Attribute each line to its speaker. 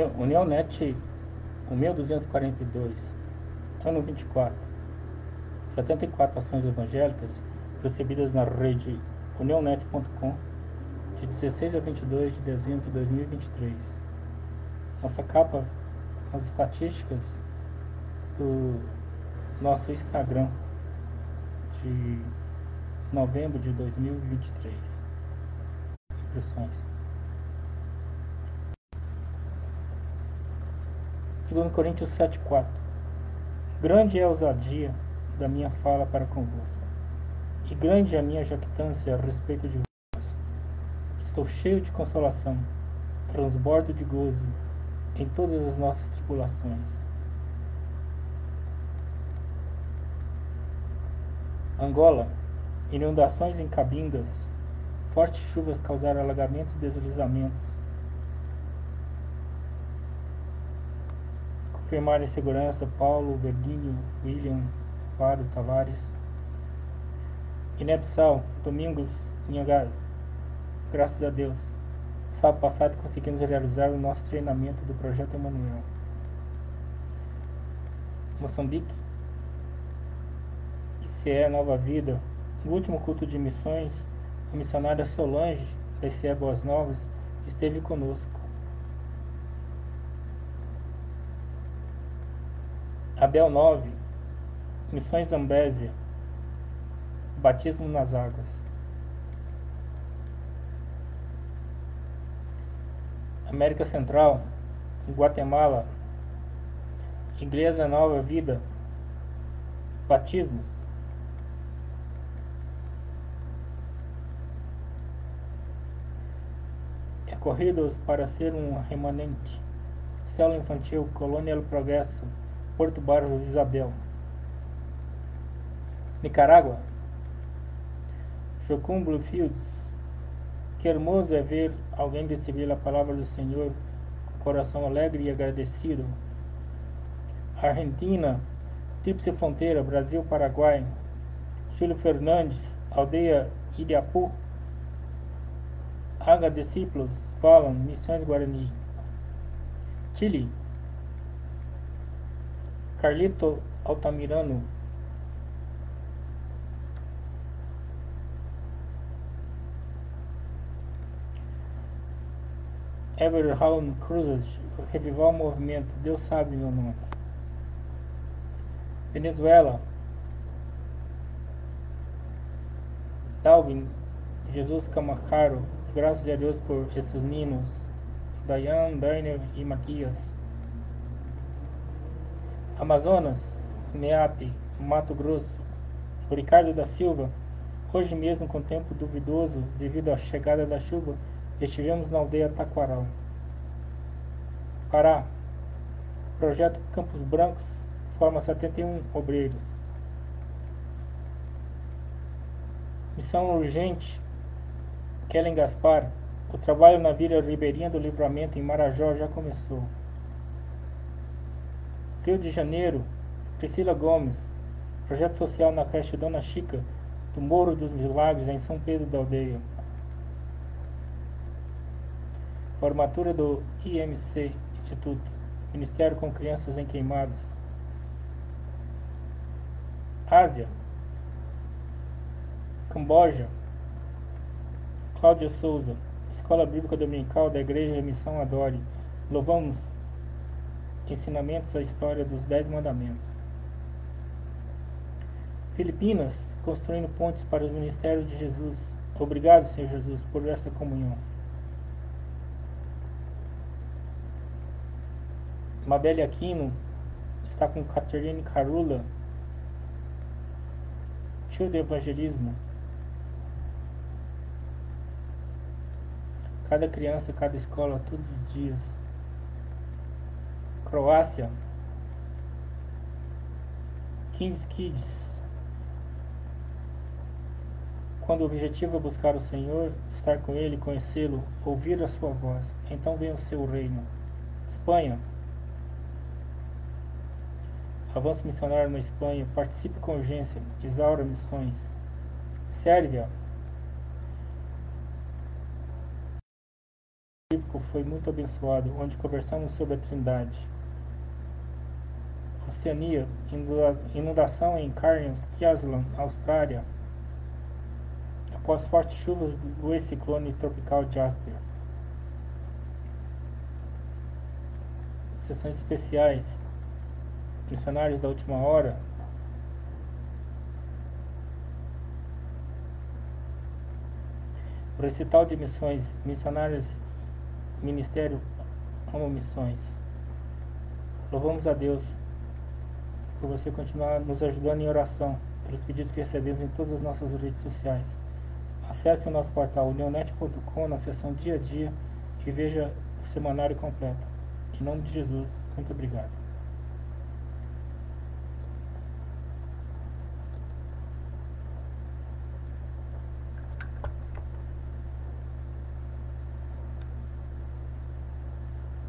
Speaker 1: União Net 1242, ano 24. 74 ações evangélicas recebidas na rede uniãonet.com de 16 a 22 de dezembro de 2023. Nossa capa são as estatísticas do nosso Instagram de novembro de 2023. Impressões. 2 Coríntios 7,4 Grande é a ousadia da minha fala para convosco, e grande é a minha jactância a respeito de vós. Estou cheio de consolação, transbordo de gozo em todas as nossas tribulações. Angola, inundações em Cabindas, fortes chuvas causaram alagamentos e deslizamentos Confirmar segurança Paulo, Verdinho, William, Faro, Tavares. Inepsal, Domingos, Inhagás. Graças a Deus. Sábado passado conseguimos realizar o nosso treinamento do Projeto Emanuel. Moçambique. ICE Nova Vida. No último culto de missões, a missionária Solange, da ICE Boas Novas, esteve conosco. Abel 9, Missões Zambésia, Batismo nas Águas. América Central, Guatemala, Igreja Nova Vida, Batismos. Corridos para ser um remanente. Célula Infantil, Colônia do Progresso, Porto Barros Isabel. Nicarágua. Chocum Bluefields. Que hermoso é ver alguém receber a palavra do Senhor com coração alegre e agradecido. Argentina, Tríplice Fronteira, Brasil, Paraguai. Júlio Fernandes, Aldeia Iriapu. Haga Discípulos, Valam, Missões Guarani. Chile, Carlito Altamirano Everhaun Cruzes, revivar o movimento, Deus sabe meu nome. Venezuela, Dalvin, Jesus Camacaro, graças a Deus por esses meninos, Dayan, Berner e Matias. Amazonas, Meape, Mato Grosso. Ricardo da Silva, hoje mesmo com tempo duvidoso devido à chegada da chuva, estivemos na aldeia Taquaral. Pará. Projeto Campos Brancos forma 71 obreiros. Missão urgente. Kellen Gaspar. O trabalho na Vila Ribeirinha do Livramento em Marajó já começou. Rio de Janeiro, Priscila Gomes, projeto social na creche Dona Chica, do Morro dos Milagres, em São Pedro da Aldeia. Formatura do IMC, Instituto, Ministério com Crianças em Queimadas. Ásia, Camboja, Cláudia Souza, Escola Bíblica Dominical da Igreja Missão Adore. Louvamos Ensinamentos à História dos Dez Mandamentos. Filipinas, construindo pontes para os ministérios de Jesus. Obrigado, Senhor Jesus, por esta comunhão. Mabel Aquino está com Catherine Carula, tio do evangelismo. Cada criança, cada escola, todos os dias. Croácia, Kings Kids. Quando o objetivo é buscar o Senhor, estar com Ele, conhecê-lo, ouvir a sua voz, então vem o seu reino. Espanha. Avanço missionário na Espanha, participe com urgência, exaura missões. Sérvia. bíblico foi muito abençoado, onde conversamos sobre a Trindade. Oceania, inundação em Cairns, Queensland, Austrália, após fortes chuvas do ex-ciclone tropical Jasper. Sessões especiais, missionários da última hora, recital de missões, missionários, ministério, como missões. Louvamos a Deus por você continuar nos ajudando em oração, pelos pedidos que recebemos em todas as nossas redes sociais. Acesse o nosso portal unionet.com na seção dia a dia e veja o semanário completo. Em nome de Jesus, muito obrigado.